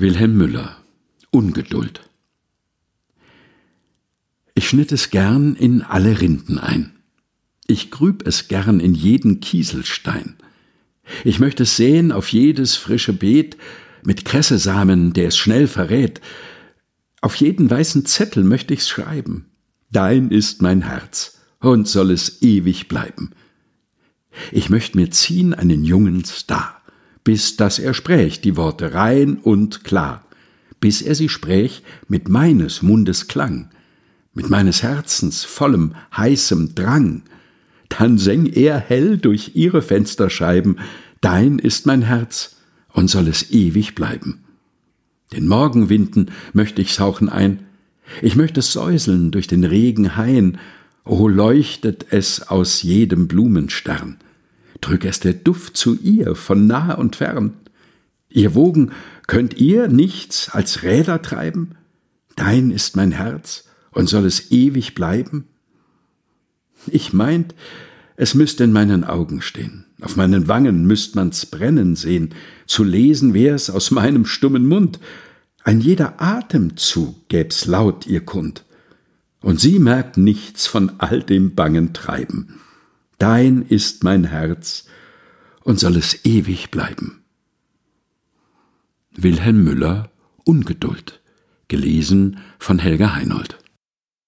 Wilhelm Müller Ungeduld Ich schnitt es gern in alle Rinden ein. Ich grüb es gern in jeden Kieselstein. Ich möchte es säen auf jedes frische Beet mit Kressesamen, der es schnell verrät. Auf jeden weißen Zettel möchte ich's schreiben. Dein ist mein Herz und soll es ewig bleiben. Ich möcht mir ziehen einen jungen Star bis dass er spräch die Worte rein und klar, bis er sie spräch mit meines Mundes Klang, mit meines Herzens vollem, heißem Drang. Dann säng er hell durch ihre Fensterscheiben, Dein ist mein Herz und soll es ewig bleiben. Den Morgenwinden möcht ich sauchen ein, ich möcht es säuseln durch den regen Hain, o leuchtet es aus jedem Blumenstern drück es der Duft zu ihr von nah und fern. Ihr Wogen könnt ihr nichts als Räder treiben? Dein ist mein Herz und soll es ewig bleiben? Ich meint, es müsst in meinen Augen stehen, auf meinen Wangen müsst man's brennen sehen, zu lesen wär's aus meinem stummen Mund, ein jeder Atemzug gäb's laut ihr kund, und sie merkt nichts von all dem bangen Treiben dein ist mein Herz und soll es ewig bleiben. Wilhelm Müller Ungeduld, gelesen von Helga Heinold.